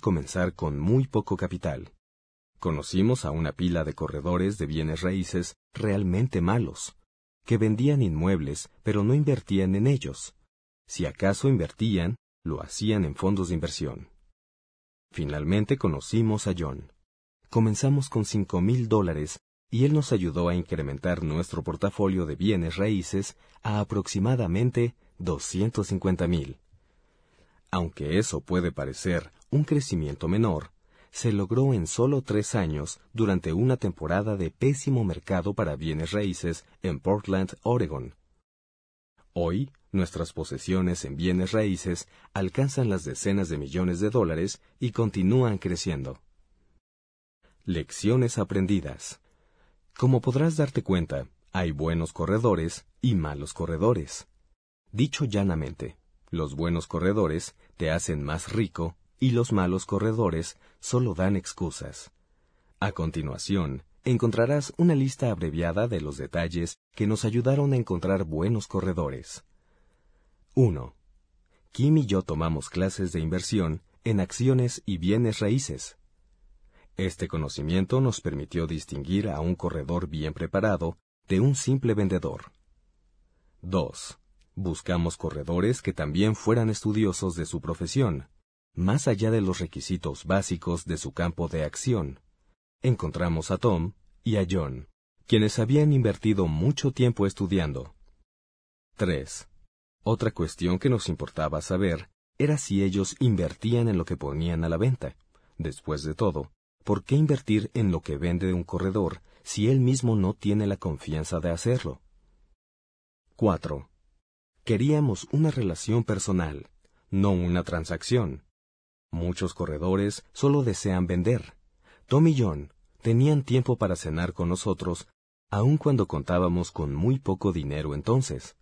comenzar con muy poco capital. Conocimos a una pila de corredores de bienes raíces realmente malos, que vendían inmuebles pero no invertían en ellos. Si acaso invertían, lo hacían en fondos de inversión. Finalmente conocimos a John. Comenzamos con cinco mil dólares y él nos ayudó a incrementar nuestro portafolio de bienes raíces a aproximadamente 250 mil. Aunque eso puede parecer un crecimiento menor, se logró en solo tres años durante una temporada de pésimo mercado para bienes raíces en Portland, Oregon. Hoy, nuestras posesiones en bienes raíces alcanzan las decenas de millones de dólares y continúan creciendo. Lecciones aprendidas. Como podrás darte cuenta, hay buenos corredores y malos corredores. Dicho llanamente, los buenos corredores te hacen más rico y los malos corredores solo dan excusas. A continuación, encontrarás una lista abreviada de los detalles que nos ayudaron a encontrar buenos corredores. 1. Kim y yo tomamos clases de inversión en acciones y bienes raíces. Este conocimiento nos permitió distinguir a un corredor bien preparado de un simple vendedor. 2. Buscamos corredores que también fueran estudiosos de su profesión más allá de los requisitos básicos de su campo de acción. Encontramos a Tom y a John, quienes habían invertido mucho tiempo estudiando. 3. Otra cuestión que nos importaba saber era si ellos invertían en lo que ponían a la venta. Después de todo, ¿por qué invertir en lo que vende un corredor si él mismo no tiene la confianza de hacerlo? 4. Queríamos una relación personal, no una transacción. Muchos corredores solo desean vender. Tom y John tenían tiempo para cenar con nosotros, aun cuando contábamos con muy poco dinero entonces.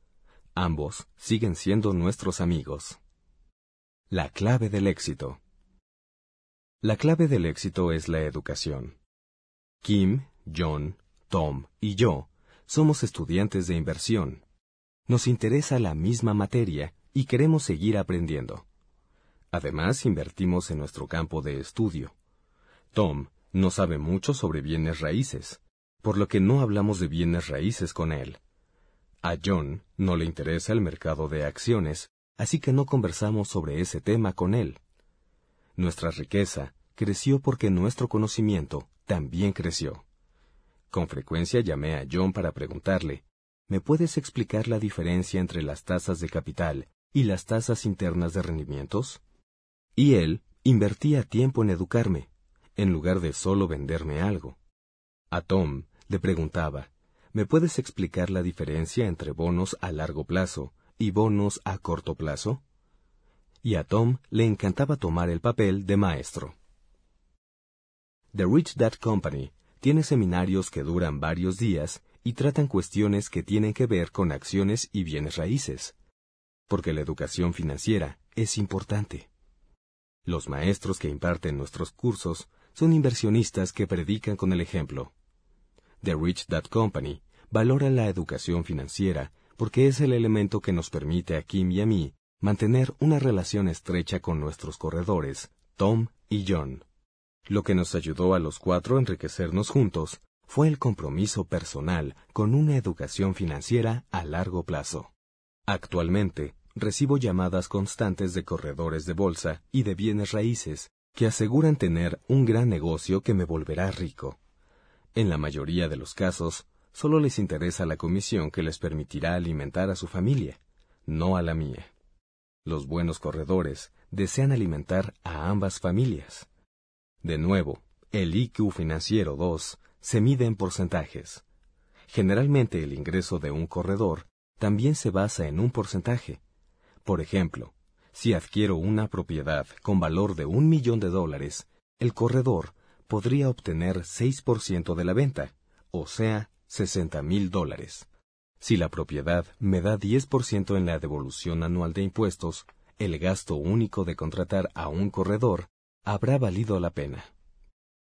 Ambos siguen siendo nuestros amigos. La clave del éxito. La clave del éxito es la educación. Kim, John, Tom y yo somos estudiantes de inversión. Nos interesa la misma materia y queremos seguir aprendiendo. Además, invertimos en nuestro campo de estudio. Tom no sabe mucho sobre bienes raíces, por lo que no hablamos de bienes raíces con él. A John no le interesa el mercado de acciones, así que no conversamos sobre ese tema con él. Nuestra riqueza creció porque nuestro conocimiento también creció. Con frecuencia llamé a John para preguntarle, ¿me puedes explicar la diferencia entre las tasas de capital y las tasas internas de rendimientos? Y él invertía tiempo en educarme, en lugar de solo venderme algo. A Tom le preguntaba, ¿me puedes explicar la diferencia entre bonos a largo plazo y bonos a corto plazo? Y a Tom le encantaba tomar el papel de maestro. The Rich Dad Company tiene seminarios que duran varios días y tratan cuestiones que tienen que ver con acciones y bienes raíces, porque la educación financiera es importante. Los maestros que imparten nuestros cursos son inversionistas que predican con el ejemplo. The Rich Dad Company valora la educación financiera porque es el elemento que nos permite a Kim y a mí mantener una relación estrecha con nuestros corredores, Tom y John. Lo que nos ayudó a los cuatro a enriquecernos juntos fue el compromiso personal con una educación financiera a largo plazo. Actualmente, recibo llamadas constantes de corredores de bolsa y de bienes raíces que aseguran tener un gran negocio que me volverá rico. En la mayoría de los casos, solo les interesa la comisión que les permitirá alimentar a su familia, no a la mía. Los buenos corredores desean alimentar a ambas familias. De nuevo, el IQ financiero 2 se mide en porcentajes. Generalmente el ingreso de un corredor también se basa en un porcentaje, por ejemplo, Si adquiero una propiedad con valor de un millón de dólares, el corredor podría obtener 6% de la venta, o sea, 60 mil dólares. Si la propiedad me da 10% en la devolución anual de impuestos, el gasto único de contratar a un corredor habrá valido la pena.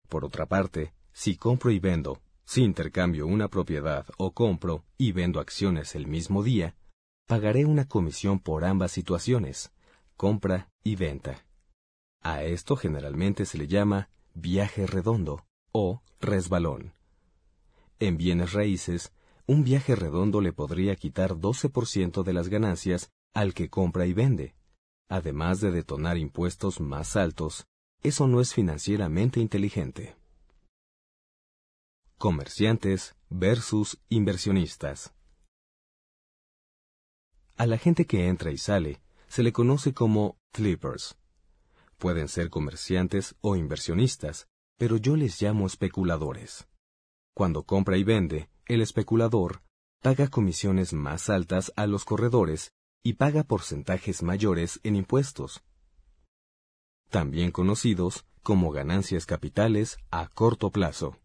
Por otra parte, si compro y vendo, si intercambio una propiedad o compro y vendo acciones el mismo día, pagaré una comisión por ambas situaciones, compra y venta. A esto generalmente se le llama viaje redondo o resbalón. En bienes raíces, un viaje redondo le podría quitar 12% de las ganancias al que compra y vende. Además de detonar impuestos más altos, eso no es financieramente inteligente. Comerciantes versus inversionistas. A la gente que entra y sale se le conoce como flippers. Pueden ser comerciantes o inversionistas, pero yo les llamo especuladores. Cuando compra y vende, el especulador paga comisiones más altas a los corredores y paga porcentajes mayores en impuestos, también conocidos como ganancias capitales a corto plazo.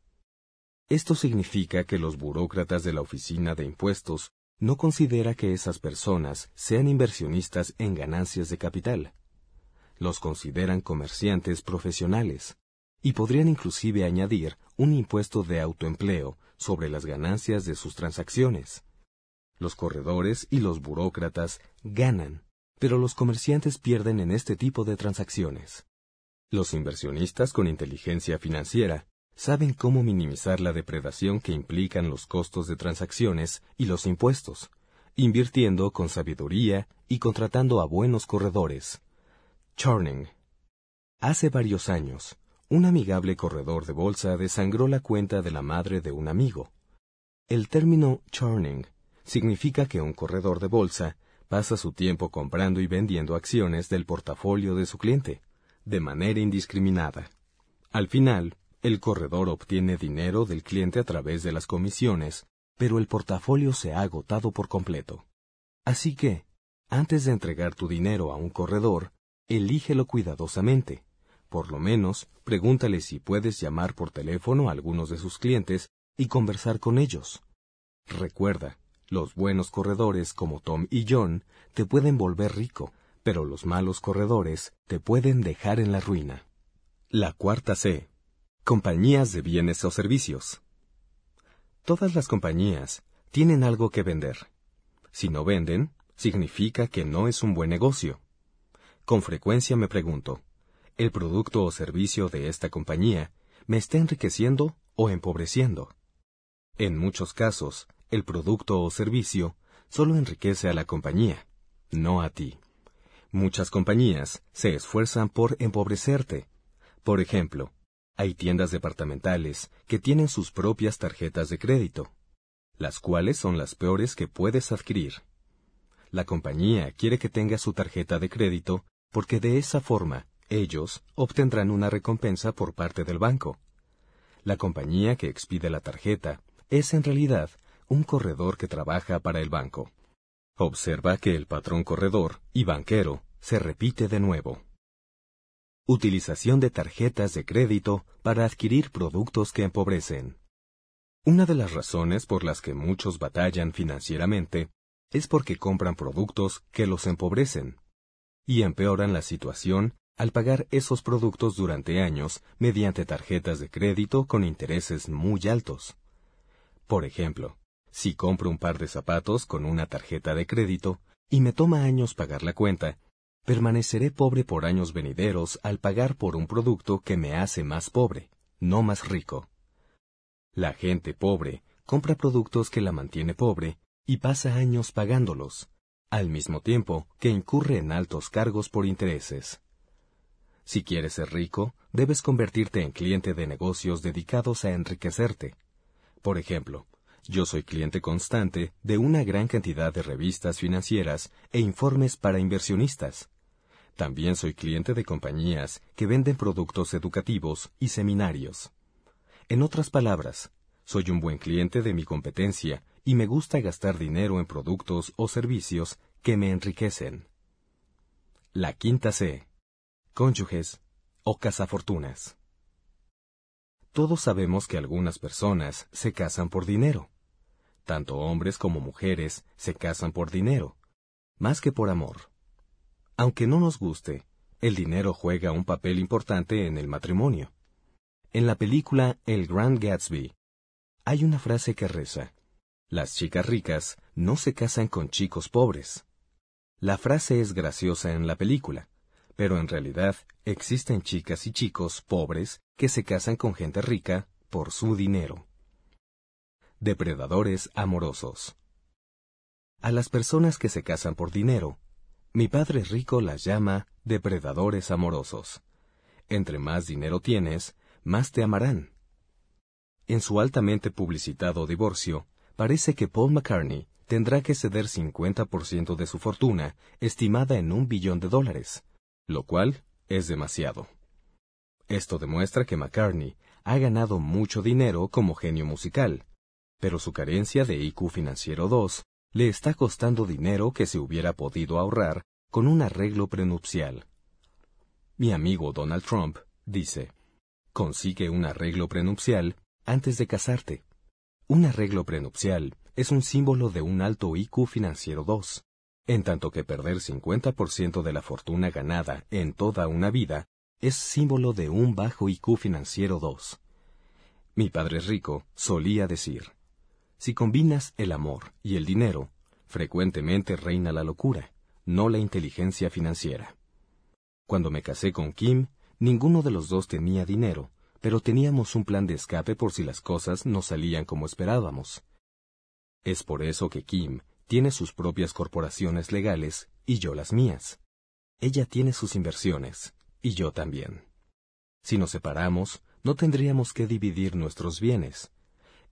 Esto significa que los burócratas de la Oficina de Impuestos no considera que esas personas sean inversionistas en ganancias de capital. Los consideran comerciantes profesionales y podrían inclusive añadir un impuesto de autoempleo sobre las ganancias de sus transacciones. Los corredores y los burócratas ganan, pero los comerciantes pierden en este tipo de transacciones. Los inversionistas con inteligencia financiera saben cómo minimizar la depredación que implican los costos de transacciones y los impuestos, invirtiendo con sabiduría y contratando a buenos corredores. Churning. Hace varios años, un amigable corredor de bolsa desangró la cuenta de la madre de un amigo. El término churning significa que un corredor de bolsa pasa su tiempo comprando y vendiendo acciones del portafolio de su cliente, de manera indiscriminada. Al final, el corredor obtiene dinero del cliente a través de las comisiones, pero el portafolio se ha agotado por completo. Así que, antes de entregar tu dinero a un corredor, elígelo cuidadosamente por lo menos, pregúntale si puedes llamar por teléfono a algunos de sus clientes y conversar con ellos. Recuerda, los buenos corredores como Tom y John te pueden volver rico, pero los malos corredores te pueden dejar en la ruina. La cuarta C. Compañías de bienes o servicios. Todas las compañías tienen algo que vender. Si no venden, significa que no es un buen negocio. Con frecuencia me pregunto, el producto o servicio de esta compañía me está enriqueciendo o empobreciendo. En muchos casos, el producto o servicio solo enriquece a la compañía, no a ti. Muchas compañías se esfuerzan por empobrecerte. Por ejemplo, hay tiendas departamentales que tienen sus propias tarjetas de crédito, las cuales son las peores que puedes adquirir. La compañía quiere que tengas su tarjeta de crédito porque de esa forma ellos obtendrán una recompensa por parte del banco. La compañía que expide la tarjeta es en realidad un corredor que trabaja para el banco. Observa que el patrón corredor y banquero se repite de nuevo. Utilización de tarjetas de crédito para adquirir productos que empobrecen. Una de las razones por las que muchos batallan financieramente es porque compran productos que los empobrecen y empeoran la situación al pagar esos productos durante años mediante tarjetas de crédito con intereses muy altos. Por ejemplo, si compro un par de zapatos con una tarjeta de crédito y me toma años pagar la cuenta, permaneceré pobre por años venideros al pagar por un producto que me hace más pobre, no más rico. La gente pobre compra productos que la mantiene pobre y pasa años pagándolos, al mismo tiempo que incurre en altos cargos por intereses. Si quieres ser rico, debes convertirte en cliente de negocios dedicados a enriquecerte. Por ejemplo, yo soy cliente constante de una gran cantidad de revistas financieras e informes para inversionistas. También soy cliente de compañías que venden productos educativos y seminarios. En otras palabras, soy un buen cliente de mi competencia y me gusta gastar dinero en productos o servicios que me enriquecen. La quinta C. Cónyuges o cazafortunas. Todos sabemos que algunas personas se casan por dinero. Tanto hombres como mujeres se casan por dinero, más que por amor. Aunque no nos guste, el dinero juega un papel importante en el matrimonio. En la película El Grand Gatsby, hay una frase que reza, Las chicas ricas no se casan con chicos pobres. La frase es graciosa en la película, pero en realidad existen chicas y chicos pobres que se casan con gente rica por su dinero. Depredadores amorosos. A las personas que se casan por dinero, mi padre rico las llama depredadores amorosos. Entre más dinero tienes, más te amarán. En su altamente publicitado divorcio, parece que Paul McCartney tendrá que ceder 50% de su fortuna, estimada en un billón de dólares, lo cual es demasiado. Esto demuestra que McCartney ha ganado mucho dinero como genio musical, pero su carencia de IQ financiero 2 le está costando dinero que se hubiera podido ahorrar con un arreglo prenupcial. Mi amigo Donald Trump dice, consigue un arreglo prenupcial antes de casarte. Un arreglo prenupcial es un símbolo de un alto IQ financiero 2, en tanto que perder 50% de la fortuna ganada en toda una vida es símbolo de un bajo IQ financiero 2. Mi padre rico solía decir, si combinas el amor y el dinero, frecuentemente reina la locura, no la inteligencia financiera. Cuando me casé con Kim, ninguno de los dos tenía dinero, pero teníamos un plan de escape por si las cosas no salían como esperábamos. Es por eso que Kim tiene sus propias corporaciones legales y yo las mías. Ella tiene sus inversiones, y yo también. Si nos separamos, no tendríamos que dividir nuestros bienes.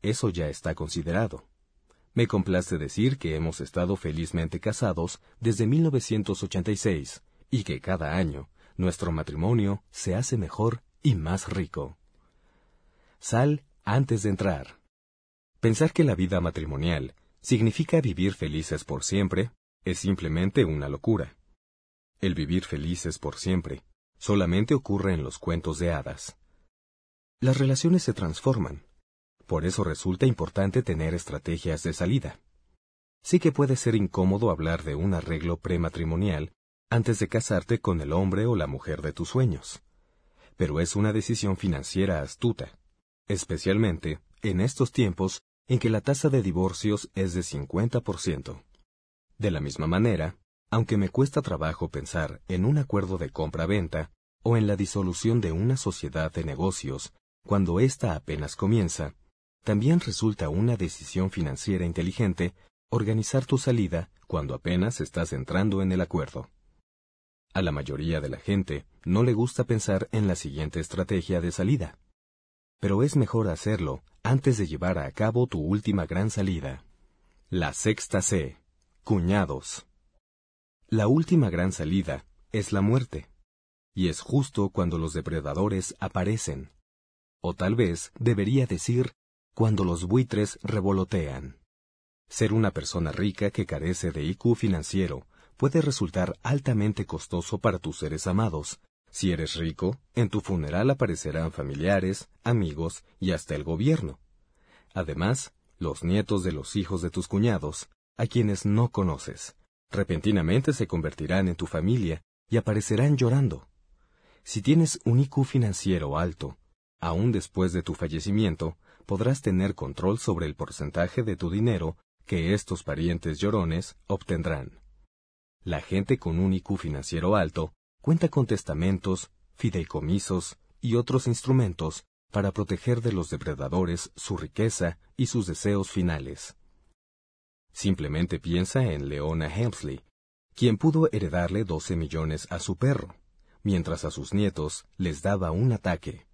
Eso ya está considerado. Me complace decir que hemos estado felizmente casados desde 1986 y que cada año nuestro matrimonio se hace mejor y más rico. Sal antes de entrar. Pensar que la vida matrimonial significa vivir felices por siempre es simplemente una locura. El vivir felices por siempre solamente ocurre en los cuentos de hadas. Las relaciones se transforman. Por eso resulta importante tener estrategias de salida. Sí que puede ser incómodo hablar de un arreglo prematrimonial antes de casarte con el hombre o la mujer de tus sueños. Pero es una decisión financiera astuta especialmente en estos tiempos en que la tasa de divorcios es de 50%. De la misma manera, aunque me cuesta trabajo pensar en un acuerdo de compra-venta o en la disolución de una sociedad de negocios cuando ésta apenas comienza, también resulta una decisión financiera inteligente organizar tu salida cuando apenas estás entrando en el acuerdo. A la mayoría de la gente no le gusta pensar en la siguiente estrategia de salida pero es mejor hacerlo antes de llevar a cabo tu última gran salida. La sexta C. Cuñados. La última gran salida es la muerte. Y es justo cuando los depredadores aparecen. O tal vez debería decir cuando los buitres revolotean. Ser una persona rica que carece de IQ financiero puede resultar altamente costoso para tus seres amados, si eres rico, en tu funeral aparecerán familiares, amigos y hasta el gobierno. Además, los nietos de los hijos de tus cuñados, a quienes no conoces, repentinamente se convertirán en tu familia y aparecerán llorando. Si tienes un IQ financiero alto, aún después de tu fallecimiento, podrás tener control sobre el porcentaje de tu dinero que estos parientes llorones obtendrán. La gente con un IQ financiero alto cuenta con testamentos, fideicomisos y otros instrumentos para proteger de los depredadores su riqueza y sus deseos finales. Simplemente piensa en Leona Hemsley, quien pudo heredarle 12 millones a su perro, mientras a sus nietos les daba un ataque.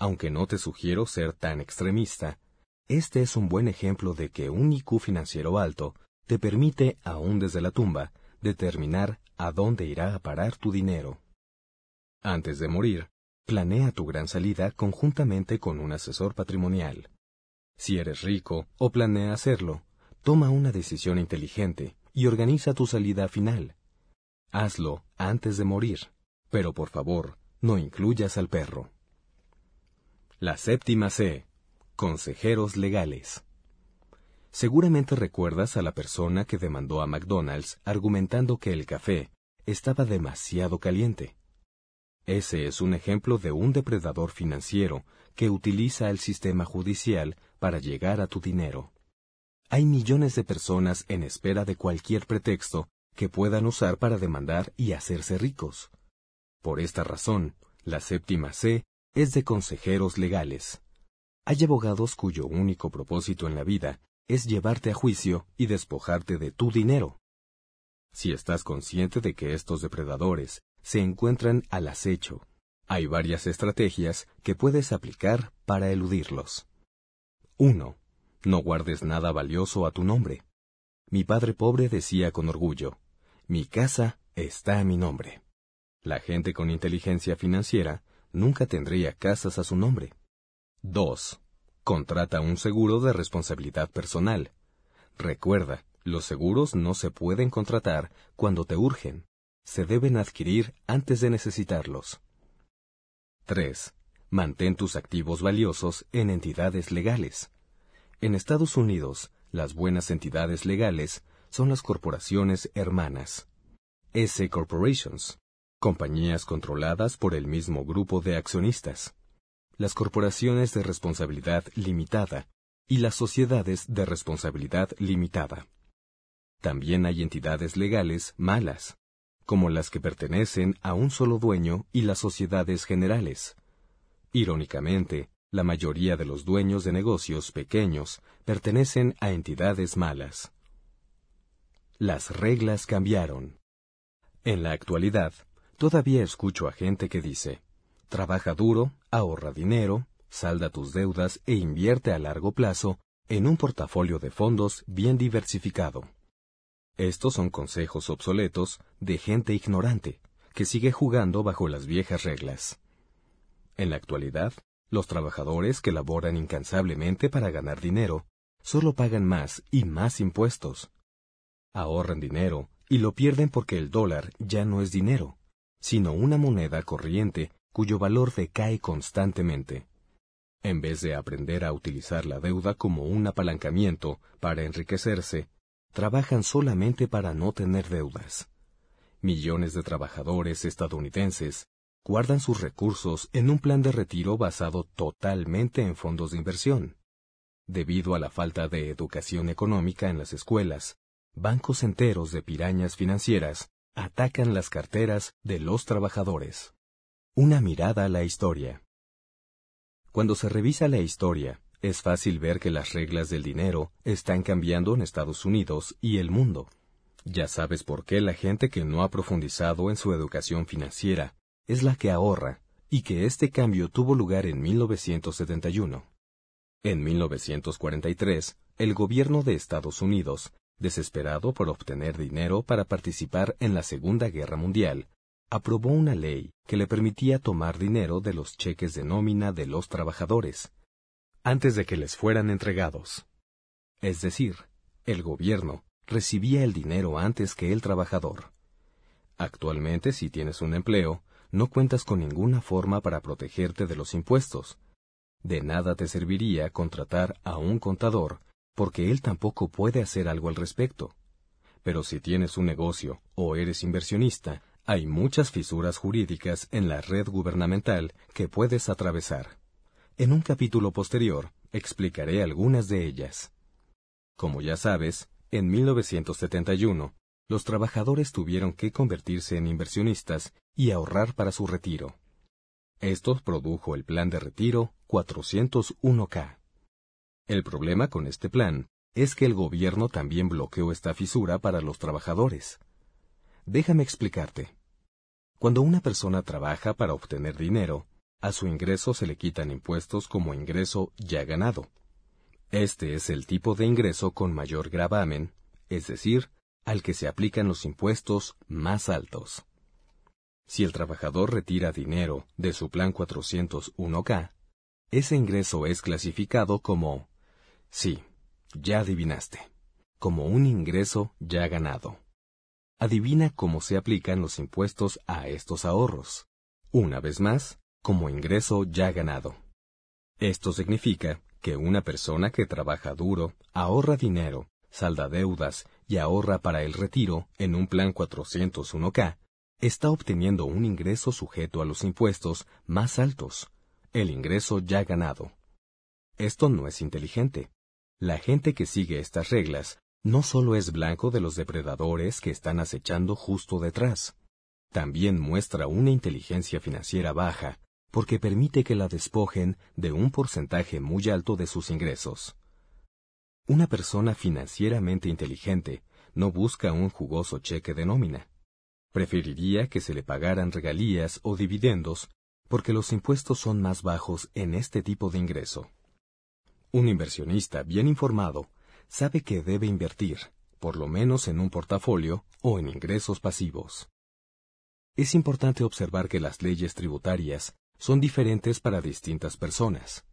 Aunque no te sugiero ser tan extremista, este es un buen ejemplo de que un IQ financiero alto te permite, aún desde la tumba, determinar a dónde irá a parar tu dinero. Antes de morir, planea tu gran salida conjuntamente con un asesor patrimonial. Si eres rico o planea hacerlo, toma una decisión inteligente y organiza tu salida final. Hazlo antes de morir, pero por favor, no incluyas al perro. La séptima C. Consejeros legales. Seguramente recuerdas a la persona que demandó a McDonald's argumentando que el café estaba demasiado caliente. Ese es un ejemplo de un depredador financiero que utiliza el sistema judicial para llegar a tu dinero. Hay millones de personas en espera de cualquier pretexto que puedan usar para demandar y hacerse ricos. Por esta razón, la séptima C es de consejeros legales. Hay abogados cuyo único propósito en la vida es llevarte a juicio y despojarte de tu dinero. Si estás consciente de que estos depredadores se encuentran al acecho, hay varias estrategias que puedes aplicar para eludirlos. 1. No guardes nada valioso a tu nombre. Mi padre pobre decía con orgullo, mi casa está a mi nombre. La gente con inteligencia financiera nunca tendría casas a su nombre. 2. Contrata un seguro de responsabilidad personal. Recuerda, los seguros no se pueden contratar cuando te urgen. Se deben adquirir antes de necesitarlos. 3. Mantén tus activos valiosos en entidades legales. En Estados Unidos, las buenas entidades legales son las corporaciones hermanas. S Corporations, compañías controladas por el mismo grupo de accionistas las corporaciones de responsabilidad limitada y las sociedades de responsabilidad limitada. También hay entidades legales malas, como las que pertenecen a un solo dueño y las sociedades generales. Irónicamente, la mayoría de los dueños de negocios pequeños pertenecen a entidades malas. Las reglas cambiaron. En la actualidad, todavía escucho a gente que dice, Trabaja duro, ahorra dinero, salda tus deudas e invierte a largo plazo en un portafolio de fondos bien diversificado. Estos son consejos obsoletos de gente ignorante, que sigue jugando bajo las viejas reglas. En la actualidad, los trabajadores que laboran incansablemente para ganar dinero solo pagan más y más impuestos. Ahorran dinero y lo pierden porque el dólar ya no es dinero, sino una moneda corriente cuyo valor decae constantemente. En vez de aprender a utilizar la deuda como un apalancamiento para enriquecerse, trabajan solamente para no tener deudas. Millones de trabajadores estadounidenses guardan sus recursos en un plan de retiro basado totalmente en fondos de inversión. Debido a la falta de educación económica en las escuelas, bancos enteros de pirañas financieras atacan las carteras de los trabajadores. Una mirada a la historia. Cuando se revisa la historia, es fácil ver que las reglas del dinero están cambiando en Estados Unidos y el mundo. Ya sabes por qué la gente que no ha profundizado en su educación financiera es la que ahorra, y que este cambio tuvo lugar en 1971. En 1943, el gobierno de Estados Unidos, desesperado por obtener dinero para participar en la Segunda Guerra Mundial, aprobó una ley que le permitía tomar dinero de los cheques de nómina de los trabajadores, antes de que les fueran entregados. Es decir, el gobierno recibía el dinero antes que el trabajador. Actualmente, si tienes un empleo, no cuentas con ninguna forma para protegerte de los impuestos. De nada te serviría contratar a un contador, porque él tampoco puede hacer algo al respecto. Pero si tienes un negocio o eres inversionista, hay muchas fisuras jurídicas en la red gubernamental que puedes atravesar. En un capítulo posterior explicaré algunas de ellas. Como ya sabes, en 1971, los trabajadores tuvieron que convertirse en inversionistas y ahorrar para su retiro. Esto produjo el plan de retiro 401k. El problema con este plan es que el gobierno también bloqueó esta fisura para los trabajadores. Déjame explicarte. Cuando una persona trabaja para obtener dinero, a su ingreso se le quitan impuestos como ingreso ya ganado. Este es el tipo de ingreso con mayor gravamen, es decir, al que se aplican los impuestos más altos. Si el trabajador retira dinero de su plan 401k, ese ingreso es clasificado como, sí, ya adivinaste, como un ingreso ya ganado. adivina cómo se aplican los impuestos a estos ahorros. Una vez más, como ingreso ya ganado. Esto significa que una persona que trabaja duro, ahorra dinero, salda deudas y ahorra para el retiro en un plan 401k, está obteniendo un ingreso sujeto a los impuestos más altos, el ingreso ya ganado. Esto no es inteligente. La gente que sigue estas reglas no solo es blanco de los depredadores que están acechando justo detrás, también muestra una inteligencia financiera baja, porque permite que la despojen de un porcentaje muy alto de sus ingresos. Una persona financieramente inteligente no busca un jugoso cheque de nómina. Preferiría que se le pagaran regalías o dividendos porque los impuestos son más bajos en este tipo de ingreso. Un inversionista bien informado sabe que debe invertir, por lo menos en un portafolio o en ingresos pasivos. Es importante observar que las leyes tributarias son diferentes para distintas personas.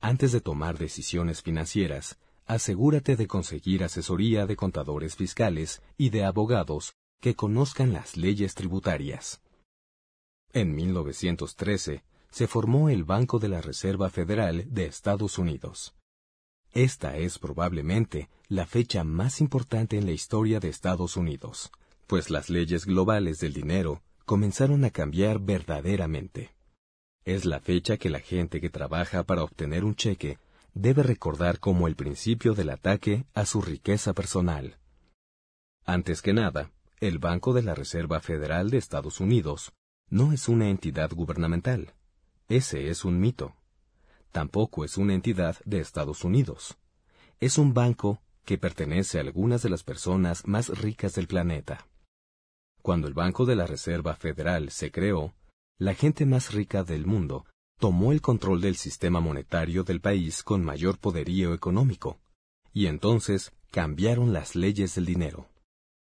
Antes de tomar decisiones financieras, asegúrate de conseguir asesoría de contadores fiscales y de abogados que conozcan las leyes tributarias. En 1913 se formó el Banco de la Reserva Federal de Estados Unidos. Esta es probablemente la fecha más importante en la historia de Estados Unidos, pues las leyes globales del dinero comenzaron a cambiar verdaderamente. Es la fecha que la gente que trabaja para obtener un cheque debe recordar como el principio del ataque a su riqueza personal. Antes que nada, el Banco de la Reserva Federal de Estados Unidos no es una entidad gubernamental. Ese es un mito. Tampoco es una entidad de Estados Unidos. Es un banco que pertenece a algunas de las personas más ricas del planeta. Cuando el Banco de la Reserva Federal se creó, la gente más rica del mundo tomó el control del sistema monetario del país con mayor poderío económico, y entonces cambiaron las leyes del dinero.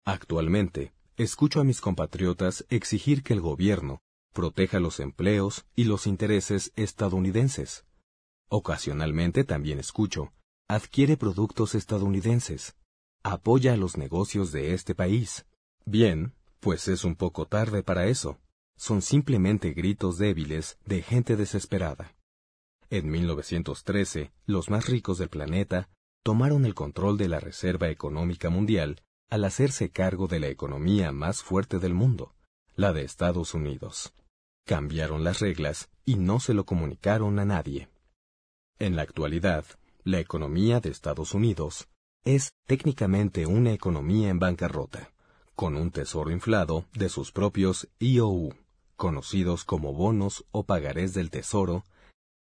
Actualmente, escucho a mis compatriotas exigir que el gobierno proteja los empleos y los intereses estadounidenses. Ocasionalmente también escucho, adquiere productos estadounidenses, apoya a los negocios de este país. Bien, pues es un poco tarde para eso son simplemente gritos débiles de gente desesperada. En 1913, los más ricos del planeta tomaron el control de la Reserva Económica Mundial al hacerse cargo de la economía más fuerte del mundo, la de Estados Unidos. Cambiaron las reglas y no se lo comunicaron a nadie. En la actualidad, la economía de Estados Unidos es técnicamente una economía en bancarrota, con un tesoro inflado de sus propios IOU conocidos como bonos o pagarés del tesoro,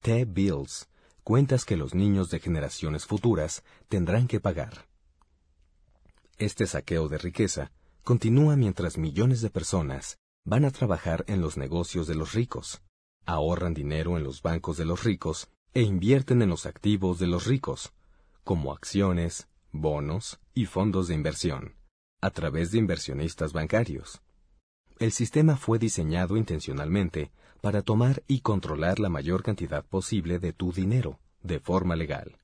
T-bills, cuentas que los niños de generaciones futuras tendrán que pagar. Este saqueo de riqueza continúa mientras millones de personas van a trabajar en los negocios de los ricos, ahorran dinero en los bancos de los ricos e invierten en los activos de los ricos, como acciones, bonos y fondos de inversión, a través de inversionistas bancarios. El sistema fue diseñado intencionalmente para tomar y controlar la mayor cantidad posible de tu dinero, de forma legal.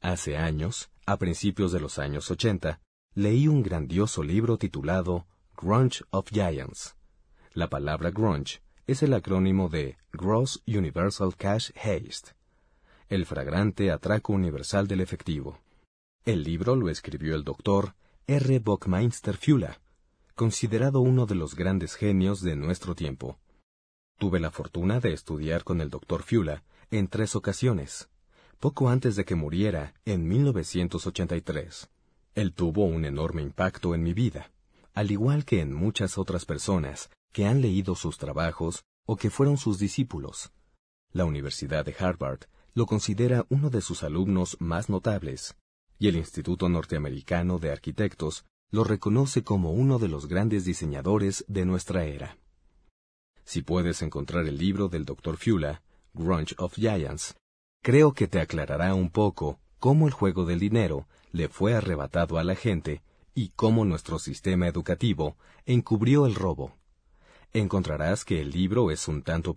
Hace años, a principios de los años 80, leí un grandioso libro titulado Grunge of Giants. La palabra grunge es el acrónimo de Gross Universal Cash Haste, el fragrante atraco universal del efectivo. El libro lo escribió el doctor R. Buckminster Fuller, considerado uno de los grandes genios de nuestro tiempo. Tuve la fortuna de estudiar con el doctor Fiula en tres ocasiones, poco antes de que muriera en 1983. Él tuvo un enorme impacto en mi vida, al igual que en muchas otras personas que han leído sus trabajos o que fueron sus discípulos. La Universidad de Harvard lo considera uno de sus alumnos más notables, y el Instituto Norteamericano de Arquitectos lo reconoce como uno de los grandes diseñadores de nuestra era. Si puedes encontrar el libro del Dr. Fula, Grunge of Giants, creo que te aclarará un poco cómo el juego del dinero le fue arrebatado a la gente y cómo nuestro sistema educativo encubrió el robo. Encontrarás que el libro es un tanto